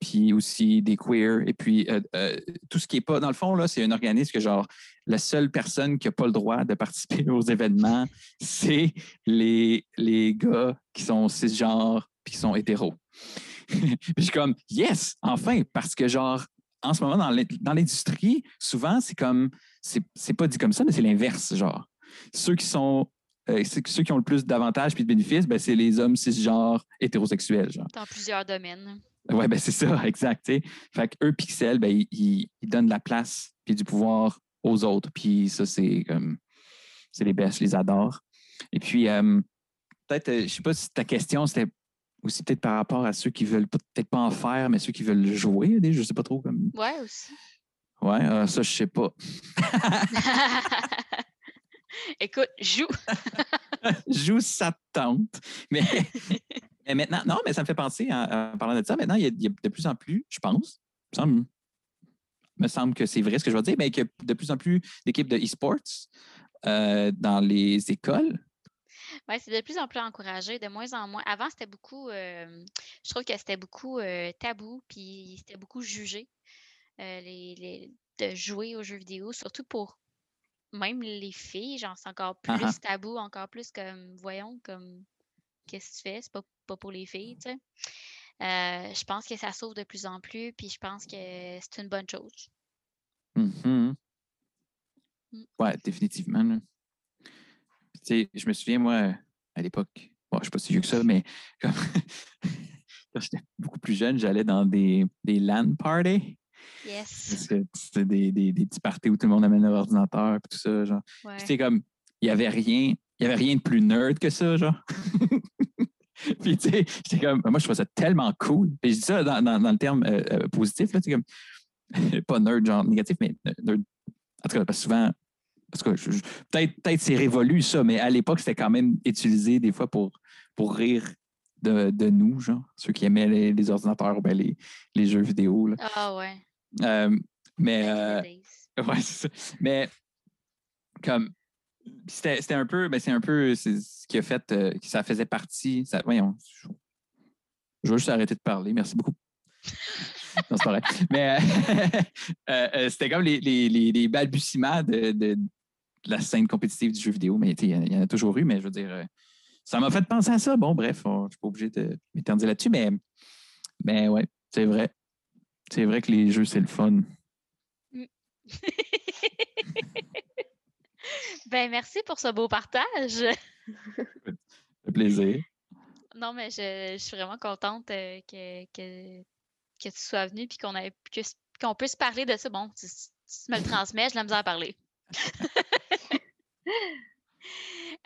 puis aussi des queers. Et puis euh, euh, tout ce qui n'est pas. Dans le fond, là, c'est un organisme que, genre, la seule personne qui n'a pas le droit de participer aux événements, c'est les, les gars qui sont cisgenres puis qui sont hétéros. [LAUGHS] Puis je suis comme, yes, enfin, parce que, genre, en ce moment, dans l'in- dans l'industrie, souvent, c'est comme, c'est pas dit comme ça, mais c'est l'inverse, genre. Ceux qui sont, euh, ceux, qui ont le plus d'avantages puis de bénéfices, ben, c'est les hommes cisgenres hétérosexuels, genre. Dans plusieurs domaines. Oui, ben c'est ça, [LAUGHS] exact. Fait que eux, Pixel, ben, ils, donnent de la place puis du pouvoir aux autres. Puis ça, c'est comme. C'est les best, je les adore. Et puis, euh, peut-être, euh, je sais pas si ta question, c'était aussi peut-être par rapport à ceux qui veulent peut-être pas en faire, mais ceux qui veulent jouer, je sais pas trop. comme Ouais, aussi. Ouais, euh, ça, je sais pas. [LAUGHS] [LAUGHS] Écoute, joue. [LAUGHS] Joue sa tente. Mais, [LAUGHS] mais maintenant, non, mais ça me fait penser, en, en parlant de ça, maintenant, il y, a, il y a de plus en plus, je pense, me semble, me semble que c'est vrai ce que je vais dire, mais qu'il y a de plus en plus d'équipes de e-sports euh, dans les écoles. Ouais, c'est de plus en plus encouragé, de moins en moins. Avant, c'était beaucoup, euh, je trouve que c'était beaucoup euh, tabou, puis c'était beaucoup jugé les, les- de jouer aux jeux vidéo, surtout pour même les filles. Genre, c'est encore plus Ah ah. tabou, encore plus comme, voyons, comme, qu'est-ce que tu fais? C'est pas, pas pour les filles, tu sais? Euh, je pense que ça s'ouvre de plus en plus, puis je pense que c'est une bonne chose. Mhm. Mm. Ouais, définitivement. là. Puis, Tu sais, je me souviens, moi, à l'époque, bon, je ne suis pas si vieux que ça, mais comme [LAUGHS] quand j'étais beaucoup plus jeune, j'allais dans des, des LAN parties. Yes. C'est des, des, des petits parties où tout le monde amène leur ordinateur et tout ça. Genre. Ouais. Puis comme, il n'y avait rien, il y avait rien de plus nerd que ça, genre. [LAUGHS] Puis tu sais, j'étais comme, moi je trouvais ça tellement cool. Puis je dis ça dans, dans- dans le terme euh, euh, positif, là, tu sais, comme, [LAUGHS] pas nerd, genre négatif, mais nerd. En tout cas, parce que souvent, parce que peut-être peut c'est révolu ça, mais à l'époque, c'était quand même utilisé des fois pour, pour rire de, de nous, genre, ceux qui aimaient les, les ordinateurs ou ben, les, les jeux vidéo. là. Ah ouais. Euh, mais. Euh. [LAUGHS] Ouais, c'est ça. Mais comme c'était c'était un peu, ben, c'est un peu ce qui a fait euh, que ça faisait partie. Ça, voyons, je, vais juste arrêter de parler. Merci beaucoup. [LAUGHS] non, c'est pas vrai. Mais [LAUGHS] c'était comme les, les, les, les balbutiements de, de- de la scène compétitive du jeu vidéo. Mais il y en a- il y, en a toujours eu, mais je veux dire, ça m'a fait penser à ça. Bon, bref, on- je ne suis pas obligé de m'éterniser là-dessus, mais, mais ouais, c'est vrai. C'est vrai que les jeux, c'est le fun. [LAUGHS] ben, merci pour ce beau partage. [LAUGHS] Ça fait plaisir. Non, mais je, je suis vraiment contente euh, que, que, que tu sois venu puis qu'on ait- que- qu'on puisse parler de ça. Bon, tu, tu me le transmets, je la misère à parler. [LAUGHS]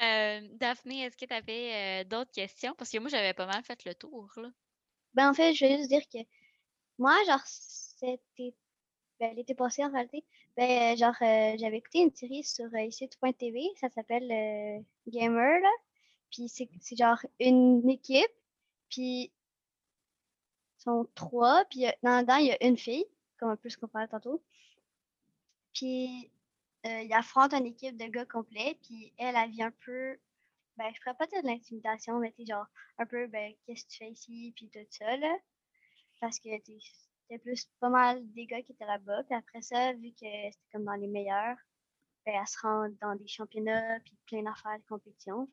Euh, Daphné, est-ce que tu avais d'autres questions? Parce que moi, j'avais pas mal fait le tour. Là. Ben, en fait, je vais juste dire que moi, genre, c'était. Ben, l'été passé, en réalité, ben, euh, genre, euh, j'avais écouté une série sur euh, ici.tv, ça s'appelle euh, Gamer, là. Puis c'est c'est genre une équipe, puis ils sont trois, puis dans dedans, il y a une fille, comme un peu ce qu'on parlait tantôt. Puis ils affrontent une équipe de gars complets, puis elle, elle vient un peu. Ben, je pourrais pas de l'intimidation, mais sais, genre, un peu, ben, qu'est-ce que tu fais ici, puis tout ça, là. Parce que c'était plus pas mal des gars qui étaient là-bas. Puis après ça, vu que c'était comme dans les meilleurs, ben, elle se rend dans des championnats, puis plein d'affaires de compétition.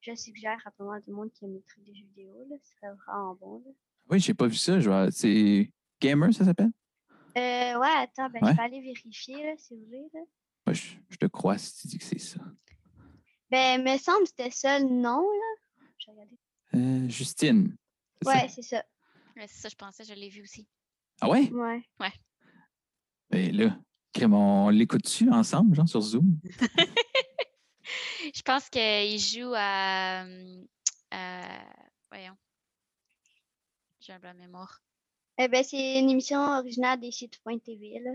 Je suggère à pas mal de monde qui aime les trucs des jeux vidéo, là. Ce serait vraiment bon, là. Oui, j'ai pas vu ça. je C'est Gamer, ça s'appelle? Euh, ouais, attends, ben, Ouais. je vais aller vérifier, là, si vous voulez, là. Je, je te crois si tu dis que c'est ça. Ben, me semble que c'était ça le nom, là. Je vais regarder. Euh, Justine. Ouais, c'est ça. Ouais, c'est ça, je pensais, je l'ai vu aussi. Ah ouais? Ouais. Ben là, on l'écoute-tu ensemble, genre sur Zoom? [LAUGHS] Je pense qu'il joue à, hum, à- Voyons. J'ai un blanc de mémoire. Eh ben, c'est une émission originale des sites.tv, là.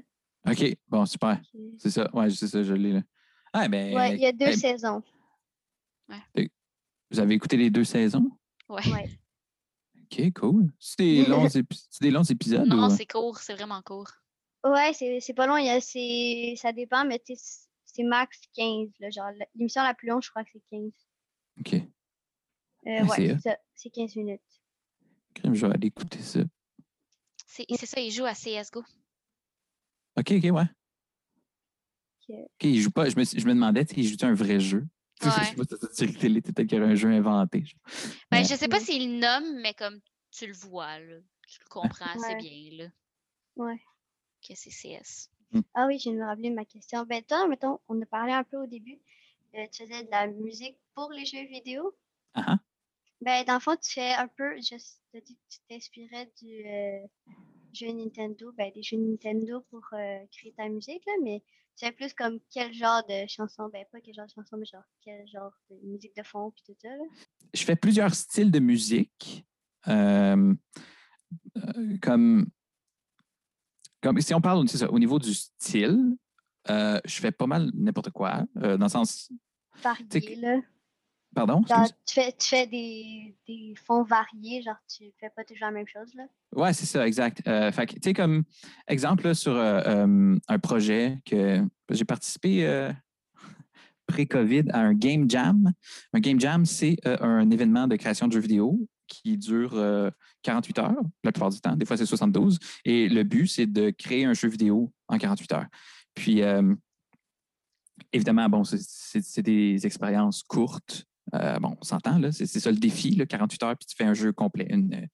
OK, bon, super. C'est ça. Ouais, c'est ça, je l'ai là. Ah, ben, Ouais, il y a deux saisons. vous avez écouté les deux saisons? Ouais. Ouais. OK, cool. C'est des, [LAUGHS] longs épi- c'est des longs épisodes? Non, ou- c'est court, c'est vraiment court. Ouais, c'est c'est pas long. il y a- c'est- Ça dépend, mais c'est- c'est max 15. Là, genre, l'émission la plus longue, je crois que c'est 15. OK. Euh, Ah, ouais, c'est c'est hot. ça. C'est 15 minutes. Crème, je vais aller écouter ça. C'est c'est ça, il joue à CSGO. OK, OK, ouais. Ok. Il joue pas. Je me, je me demandais, il joue un vrai jeu? Je sais Ouais. si télé, peut-être qu'il y aurait un jeu inventé. Ben, Ouais. je sais pas s'il le nomme, mais comme tu le vois, là, tu le comprends assez Ouais. bien, là, Ouais. que c'est CS. Ah oui, je viens de me rappeler ma question. Ben, toi, mettons, on a parlé un peu au début. euh, tu faisais de la musique pour les jeux vidéo. Ah, ah. Ben, dans le fond, tu fais un peu. Je t'ai dit que tu t'inspirais du euh, jeu Nintendo, ben, des jeux Nintendo pour euh, créer ta musique, là, mais tu fais plus comme quel genre de chanson, ben, pas quel genre de chanson, mais genre quel genre de musique de fond, puis tout ça, là. je fais plusieurs styles de musique. euh, euh, comme, comme si on parle c'est ça, au niveau du style, euh, je fais pas mal n'importe quoi. dans le sens. Varié, là. Pardon? Genre, tu fais, tu fais des, des fonds variés, genre, tu fais pas toujours la même chose, là? Ouais, c'est ça, exact. Euh, fait tu sais, comme exemple là, sur euh, euh, un projet que j'ai participé euh, [LAUGHS] pré-COVID à un game jam. Un game jam, c'est un événement de création de jeux vidéo qui dure euh, 48 heures, la plupart du temps. Des fois, c'est 72. Et le but, c'est de créer un jeu vidéo en 48 heures. Puis, évidemment, bon, c'est des expériences courtes. Euh, bon, on s'entend. C'est ça le défi, là, 48 heures, puis tu fais un jeu complet. Une, euh,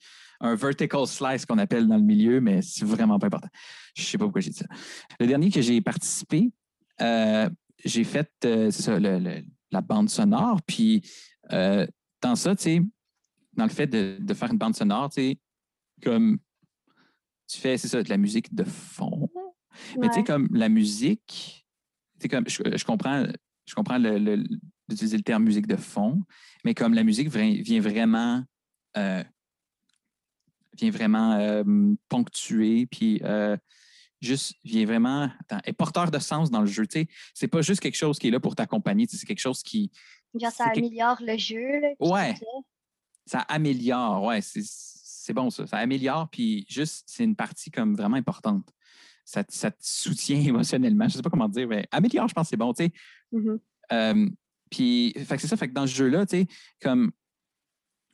un vertical slice qu'on appelle dans le milieu, mais c'est vraiment pas important. Je sais pas pourquoi j'ai dit ça. Le dernier que j'ai participé, euh, j'ai fait, euh, ça, le- le- la bande sonore. Puis, dans ça, tu sais, dans le fait de, de faire une bande sonore, tu sais, comme tu fais, c'est ça, de la musique de fond. Mais tu sais, comme la musique, tu sais, comme je, je comprends, je comprends le- le- d'utiliser le terme musique de fond, mais comme la musique vient vraiment, euh, vient vraiment euh, ponctuer, puis euh, juste vient vraiment, attends, est porteur de sens dans le jeu. Tu sais, c'est pas juste quelque chose qui est là pour t'accompagner, c'est quelque chose qui, Genre, ça quelque- améliore le jeu. Là, Ouais. ça. améliore, ouais, c'est, bon ça. Ça améliore, puis juste, c'est une partie comme vraiment importante. Ça, te- ça te soutient [LAUGHS] émotionnellement. Je sais pas comment dire, mais améliore, je pense que c'est bon, tu sais. Mhm. Euh, puis, fait c'est ça, fait que dans ce jeu-là, tu sais, comme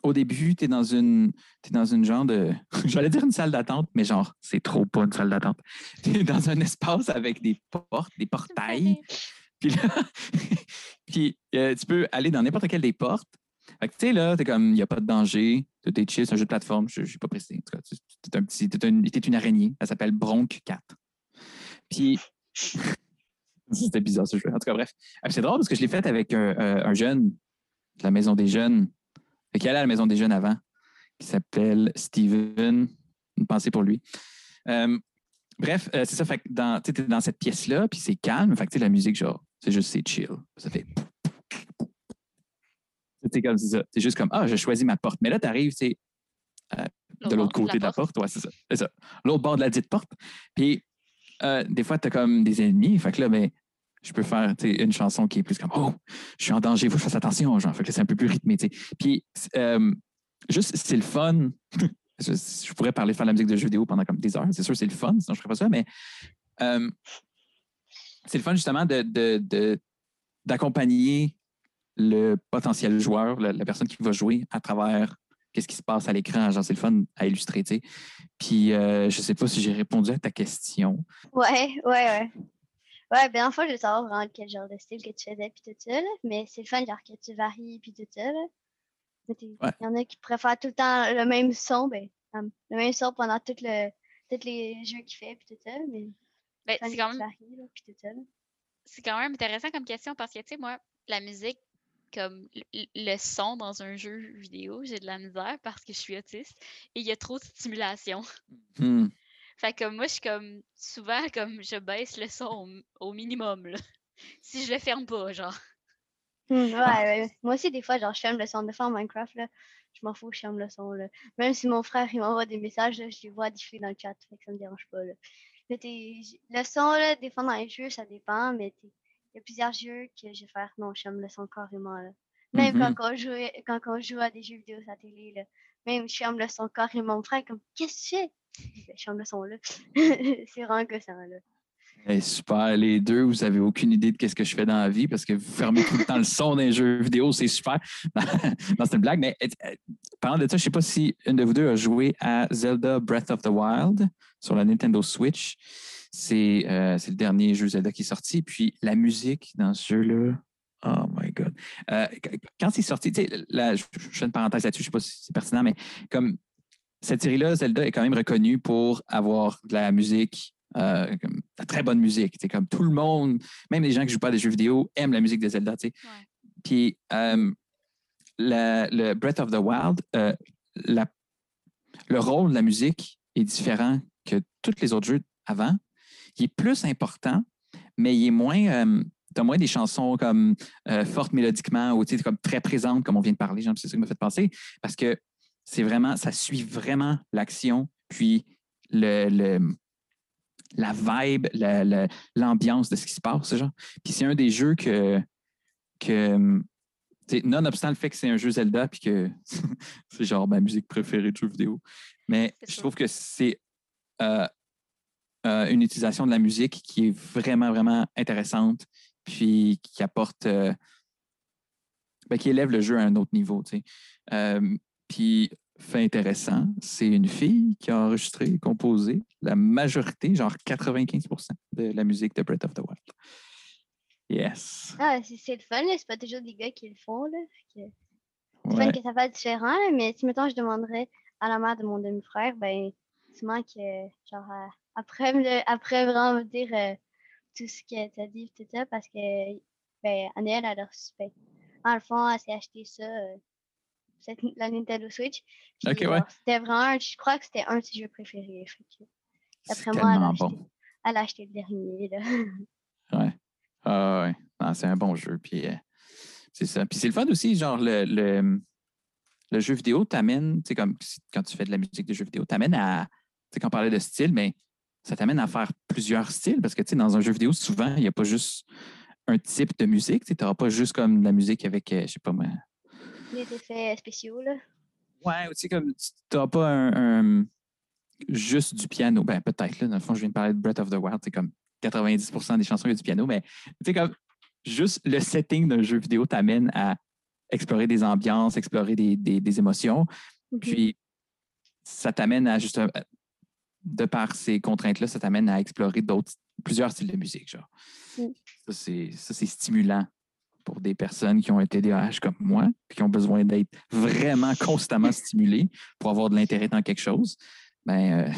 au début, tu es dans une t'es dans une genre de. [LAUGHS] J'allais dire une salle d'attente, mais genre, c'est trop pas une salle d'attente. [LAUGHS] Tu es dans un espace avec des portes, des portails. Puis là, [LAUGHS] puis, euh, tu peux aller dans n'importe quelle des portes. Fait que, tu sais, là, t'es comme, il n'y a pas de danger, tout est chill, c'est un jeu de plateforme, je ne suis pas pressé. En tout cas, tu es un petit, une araignée, elle s'appelle Bronk 4. Puis, c'était bizarre ce jeu. En tout cas, bref. Ah, C'est drôle parce que je l'ai fait avec un, un- un jeune de la Maison des Jeunes, qui allait à la Maison des Jeunes avant, qui s'appelle Steven. Une pensée pour lui. Euh, bref, euh, c'est ça. Fait que dans, tu es dans cette pièce-là, puis c'est calme. Fait que tu sais, la musique, genre, c'est juste, c'est chill. Ça fait. C'est comme c'est ça. C'est juste comme, ah, j'ai choisi ma porte. Mais là, tu arrives, sais, de l'autre côté de la porte. Ouais, c'est ça. C'est ça. L'autre bord de la dite porte. Puis, euh, des fois, tu as comme des ennemis. Fait que là, ben, je peux faire une chanson qui est plus comme, oh, je suis en danger, il faut que je fasse attention. Genre, fait que c'est un peu plus rythmé. tu sais. Puis, euh, juste, c'est le fun. [LAUGHS] je, pourrais parler de faire la musique de jeux vidéo pendant comme des heures. C'est sûr, c'est le fun, sinon je ne ferais pas ça. Mais euh, c'est le fun, justement, de, d'accompagner le potentiel joueur, la, la personne qui va jouer à travers qu'est-ce qui se passe à l'écran. Genre, c'est le fun à illustrer, tu sais. Puis, euh, je ne sais pas si j'ai répondu à ta question. Ouais, ouais, ouais. Ouais, ben en fait, je veux savoir vraiment quel genre de style que tu faisais, puis tout ça, là. Mais c'est le fun, genre, que tu varies, puis tout ça, là. Il Ouais. y en a qui préfèrent tout le temps le même son, ben, le même son pendant tout le, tous les jeux qu'il fait, puis tout ça, mais Ben, c'est quand même quand même intéressant comme question parce que, tu sais, moi, la musique, comme le, le son dans un jeu vidéo, j'ai de la misère parce que je suis autiste et il y a trop de stimulation. Hmm. Fait que moi, je suis comme, souvent, comme, je baisse le son au, minimum, là. [LAUGHS] Si je le ferme pas, genre. Ouais, Ah. ouais. Moi aussi, des fois, genre, je ferme le son. Des fois, en Minecraft, là, je m'en fous, je ferme le son, là. Même si mon frère, il m'envoie des messages, là, je les vois diffuser dans le chat, fait que ça me dérange pas, là. Mais le son, là, des fois, dans les jeux, ça dépend, mais il y a plusieurs jeux que je vais faire, non, je ferme le son carrément, là. Même Mhm. quand, on joue, quand on joue à des jeux vidéo à la télé, là. Même, je ferme le son carrément. Frère, comme, qu'est-ce que tu fais? Je ferme le son, là. [LAUGHS] c'est vraiment gossant, là. Eh, super, les deux, vous avez aucune idée de qu'est-ce que je fais dans la vie parce que vous fermez tout le temps le son d'un jeu vidéo, c'est super. [LAUGHS] non, c'est une blague, mais euh, parlant de ça, je ne sais pas si une de vous deux a joué à Zelda Breath of the Wild sur la Nintendo Switch. C'est euh, le dernier jeu Zelda qui est sorti. Puis la musique dans ce jeu-là, oh my God. Euh, qu- quand c'est sorti, tu sais, là, je, je fais une parenthèse là-dessus, je ne sais pas si c'est pertinent, mais comme cette série-là, Zelda est quand même reconnue pour avoir de la musique euh, de la très bonne musique. C'est comme tout le monde, même les gens qui ne jouent pas à des jeux vidéo, aiment la musique de Zelda. tu sais. Ouais. Puis euh, le Breath of the Wild, euh, la- le rôle de la musique est différent que tous les autres jeux avant. Il est plus important, mais il est moins. Tu as moins des chansons comme euh, fortes mélodiquement ou comme très présentes, comme on vient de parler. C'est ça qui m'a fait penser. Parce que c'est vraiment, ça suit vraiment l'action, puis le, le- la vibe, la- la- l'ambiance de ce qui se passe. Genre. Puis c'est un des jeux que, que nonobstant le fait que c'est un jeu Zelda, puis que [LAUGHS] c'est genre ma musique préférée de jeu vidéo, mais je trouve que c'est euh, euh, une utilisation de la musique qui est vraiment, vraiment intéressante, puis qui apporte, euh, ben, qui élève le jeu à un autre niveau. tu sais. Euh, puis, fait intéressant, c'est une fille qui a enregistré composé la majorité, genre 95% de la musique de Breath of the Wild. Yes. Ah, c'est le fun. C'est pas toujours des gars qui le font, là. C'est Ouais. fun que ça fasse différent, là, mais si mettons je demanderais à la mère de mon demi-frère, ben sûrement que genre euh, après me le- après vraiment me dire euh, tout ce que t'as dit tout ça parce que ben Annelle elle a reçu ben, dans le fond elle s'est acheté ça euh, cette- la Nintendo Switch. Puis, Ok, ouais. genre, C'était vraiment, je crois que c'était un de ses jeux préférés. D'après moi, elle a acheté. bon. Elle a acheté le dernier. Là. [LAUGHS] Ouais. Ah ouais. C'est un bon jeu. Puis euh, c'est ça. Puis c'est le fun aussi, genre le, le, le jeu vidéo t'amène, tu sais, comme quand tu fais de la musique de jeu vidéo, t'amène à. Tu sais, quand on parlait de style, mais ça t'amène à faire plusieurs styles parce que tu sais, dans un jeu vidéo, souvent, il n'y a pas juste un type de musique. Tu n'auras pas juste comme de la musique avec, euh, je sais pas moi. Les effets spéciaux. Là. Ouais, tu sais, comme tu n'auras pas un, un- juste du piano. Ben, peut-être, là. Dans le fond, je viens de parler de Breath of the Wild, c'est comme 90% des chansons, il y a du piano, mais tu sais, comme juste le setting d'un jeu vidéo t'amène à explorer des ambiances, explorer des, des- des émotions. Mhm. Puis, ça t'amène à juste, euh, de par ces contraintes-là, ça t'amène à explorer d'autres, plusieurs styles de musique. Genre. Ça, c'est, stimulant pour des personnes qui ont un TDAH comme moi, puis qui ont besoin d'être vraiment constamment stimulées pour avoir de l'intérêt dans quelque chose. Ben, euh,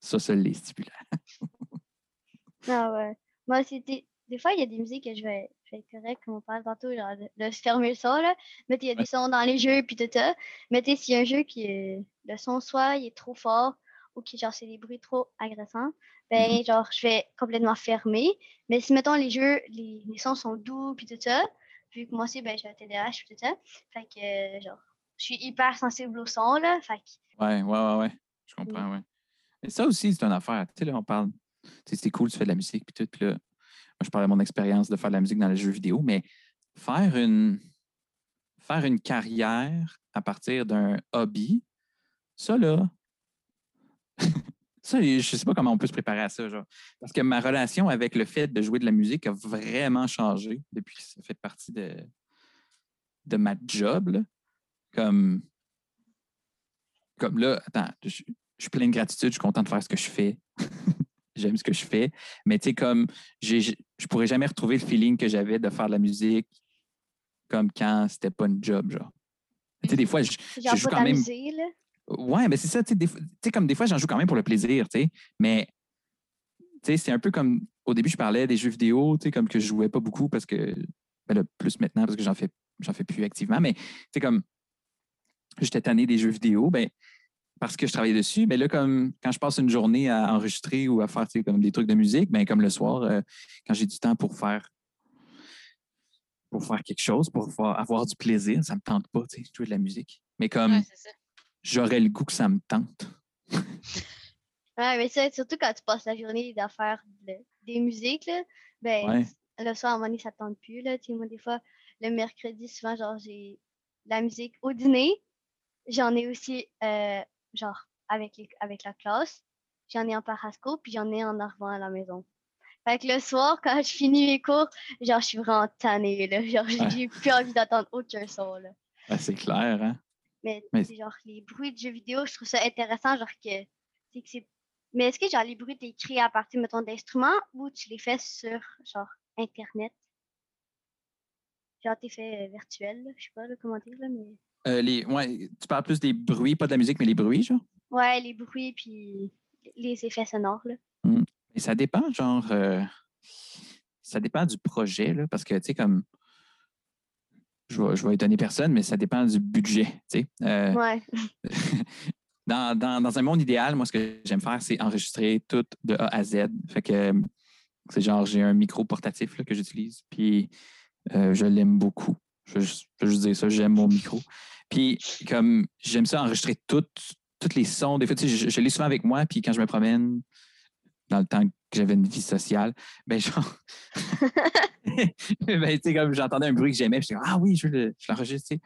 ça, ça l'est stimulant. Ah ouais. Moi, c'était. Des fois, il y a des musiques que je vais, je vais être correct, comme on parle tantôt, genre de, se fermer le son, là. Mais il y a Ouais. des sons dans les jeux, puis tout ça. Mais tu sais, s'il y a un jeu qui est. Le son, soit il est trop fort, ou qui, genre, c'est des bruits trop agressants, ben, genre, je vais complètement fermer. Mais si, mettons, les jeux, les, les sons sont doux, puis tout ça, vu que moi aussi, ben, j'ai un TDAH, puis tout ça, fait que, euh, genre, je suis hyper sensible au son, là. Fait que, Ouais, ouais, ouais, ouais. Je comprends, ouais. Mais ça aussi, c'est une affaire. Tu sais, là, on parle. Tu sais, c'est cool, tu fais de la musique, puis tout. Puis là, moi, je parle de mon expérience de faire de la musique dans les jeux vidéo, mais faire une, faire une carrière à partir d'un hobby, ça, là, [LAUGHS] ça, je ne sais pas comment on peut se préparer à ça. Genre. Parce que ma relation avec le fait de jouer de la musique a vraiment changé depuis que ça fait partie de, de ma job. là. Comme, comme là, attends, je, je suis plein de gratitude, je suis content de faire ce que je fais. [LAUGHS] J'aime ce que je fais. Mais tu sais, comme, j'ai- je pourrais jamais retrouver le feeling que j'avais de faire de la musique comme quand c'était pas une job, genre. Tu sais, des fois, je, genre, joue quand même-. Ouais, mais c'est ça, tu sais, comme des fois, j'en joue quand même pour le plaisir, tu sais. Mais, tu sais, c'est un peu comme, au début, je parlais des jeux vidéo, tu sais, comme que je jouais pas beaucoup parce que, ben là, plus maintenant parce que j'en fais, j'en fais plus activement, mais, tu sais, comme, j'étais tanné des jeux vidéo, ben, parce que je travaillais dessus, mais là, comme, quand je passe une journée à enregistrer ou à faire, comme des trucs de musique, ben, comme le soir, euh, quand j'ai du temps pour faire, pour faire quelque chose, pour avoir- du plaisir, ça me tente pas, tu sais, jouer de la musique. Mais comme. J'aurais le goût que ça me tente. Ouais, mais ça, surtout quand tu passes la journée à faire de- des musiques, là, ben, Ouais. le soir, à un moment donné, ça te tente plus, là. Tu sais, moi, des fois, le mercredi, souvent, genre, j'ai la musique au dîner. J'en ai aussi, euh, genre, avec, les- avec la classe. J'en ai en parasco, puis j'en ai en arrivant à la maison. Fait que le soir, quand je finis mes cours, genre, je suis vraiment tannée, là. Genre, j'ai Ouais. plus envie d'entendre aucun son, là. Ben, c'est clair, hein? Mais, genre les bruits de jeux vidéo, je trouve ça intéressant, genre que c'est que c'est. Mais est-ce que genre les bruits t'es créés à partir, mettons, d'instruments ou tu les fais sur genre internet? Genre t'es fait euh, virtuel, je sais pas comment dire là, mais. Euh, les, ouais, tu parles plus des bruits, pas de la musique, mais les bruits, genre? Ouais, les bruits puis les effets sonores là. Mais ça dépend, genre. euh, ça dépend du projet, là, parce que, tu sais, comme. Je vais, je vais étonner personne, mais ça dépend du budget, tu sais. Euh, Ouais. [LAUGHS] dans, dans- dans un monde idéal, moi, ce que j'aime faire, c'est enregistrer tout de A à Z. Fait que euh, c'est genre, j'ai un micro portatif là, que j'utilise, puis euh, je l'aime beaucoup. Je veux juste, je veux juste dire ça, j'aime mon micro. Puis, comme j'aime ça, enregistrer tout- tous les sons. Des fois, tu sais, je, je l'ai souvent avec moi, puis quand je me promène, dans le temps que j'avais une vie sociale, ben genre. [LAUGHS] ben, comme j'entendais un bruit que j'aimais, j'étais comme, ah oui, je veux le- je l'enregistre, tu sais.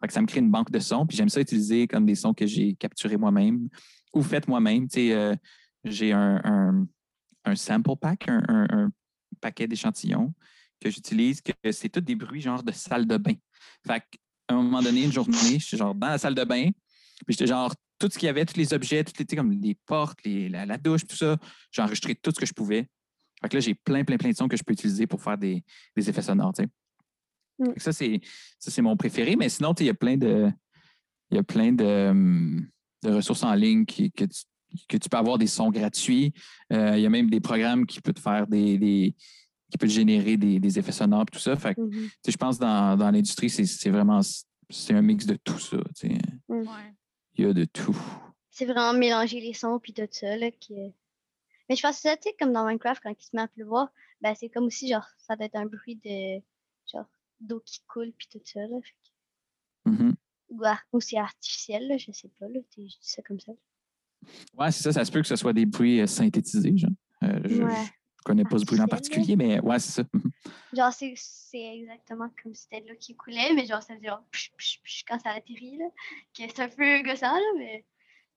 Fait que ça me crée une banque de sons, puis j'aime ça utiliser comme des sons que j'ai capturés moi-même ou faits moi-même. Tu sais, euh, j'ai un, un- sample pack, un, un- un paquet d'échantillons que j'utilise, que c'est tous des bruits genre de salle de bain. Fait qu'à un moment donné, une journée, je suis genre dans la salle de bain, puis j'étais genre tout ce qu'il y avait, tous les objets, toutes les, comme les portes, les- la, la douche, tout ça, j'ai enregistré tout ce que je pouvais. Fait que là, j'ai plein, plein, plein de sons que je peux utiliser pour faire des, des effets sonores. Mm. Ça, c'est ça, c'est mon préféré. Mais sinon, il y a plein de. Il y a plein de, hum, de ressources en ligne qui- que, tu, que tu peux avoir des sons gratuits. Euh, il y a même des programmes qui peuvent te faire des. des- qui peuvent générer des, des effets sonores et tout ça. Fait que, Mhm. tu sais, je pense que dans, dans l'industrie, c'est c'est vraiment, c'est un mix de tout ça. Ouais. Il y a de tout. C'est vraiment mélanger les sons puis tout ça. Là, que... Mais je pense que ça, tu sais, comme dans Minecraft, quand il se met à pleuvoir, ben, c'est comme aussi, genre, ça doit être un bruit de, genre, d'eau qui coule puis tout ça. Là, fait Mhm. ou, ar- c'est artificiel, là, je sais pas. Là, je dis ça comme ça. Ouais, c'est ça. Ça se peut que ce soit des bruits euh, synthétisés. Genre. Euh, je, Ouais. je connais pas ce bruit en particulier, mais ouais, c'est ça. [LAUGHS] Genre, c'est, exactement comme si c'était de l'eau qui coulait, mais genre, ça faisait genre quand ça atterrit, là. Que c'est un peu gossant, là, mais.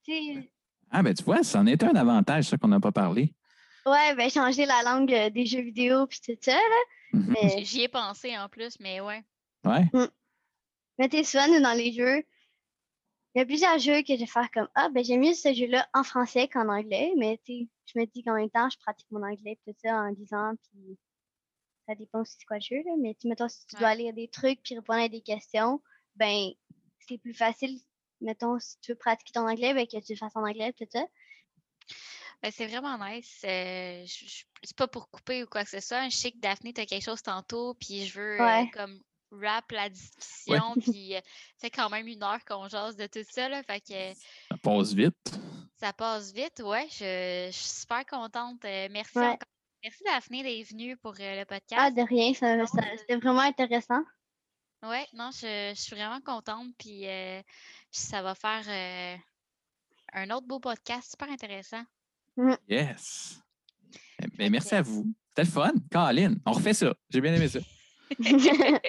Tu sais, Ah, ben tu vois, c'en est un avantage, ça, qu'on n'a pas parlé. ouais, ben, changer la langue euh, des jeux vidéo puis tout ça, là. Mhm. Mais, J'y ai pensé en plus, mais ouais. Ouais. mais t'es souvent dans les jeux. Il y a plusieurs jeux que je vais faire comme Ah, ben, j'aime mieux ce jeu-là en français qu'en anglais, mais tu sais, je me dis qu'en même temps, je pratique mon anglais puis tout ça en disant, puis ça dépend aussi c'est quoi le jeu, là. Mais tu mettons, si tu dois lire des trucs puis répondre à des questions, ben, c'est plus facile. Mettons, si tu veux pratiquer ton anglais, ben, que tu le fasses en anglais, tout ça. Ben, c'est vraiment nice. euh, c'est pas pour couper ou quoi que ce soit. Je sais que Daphné, t'as quelque chose tantôt, puis je veux euh, comme wrap la discussion, [LAUGHS] puis euh, c'est quand même une heure qu'on jase de tout ça, là, fait que Ça passe vite. ça passe vite, ouais. Je, je suis super contente. euh, merci Ouais. encore. Merci Daphné d'être venue pour euh, le podcast. Ah, de rien, ça, Non, ça- euh, c'était vraiment intéressant. Ouais, non, je, je suis vraiment contente, puis euh, ça va faire euh, un autre beau podcast super intéressant. Yes. Eh Ben, merci à vous. C'était le fun. Caroline, on refait ça. J'ai bien aimé ça. [LAUGHS]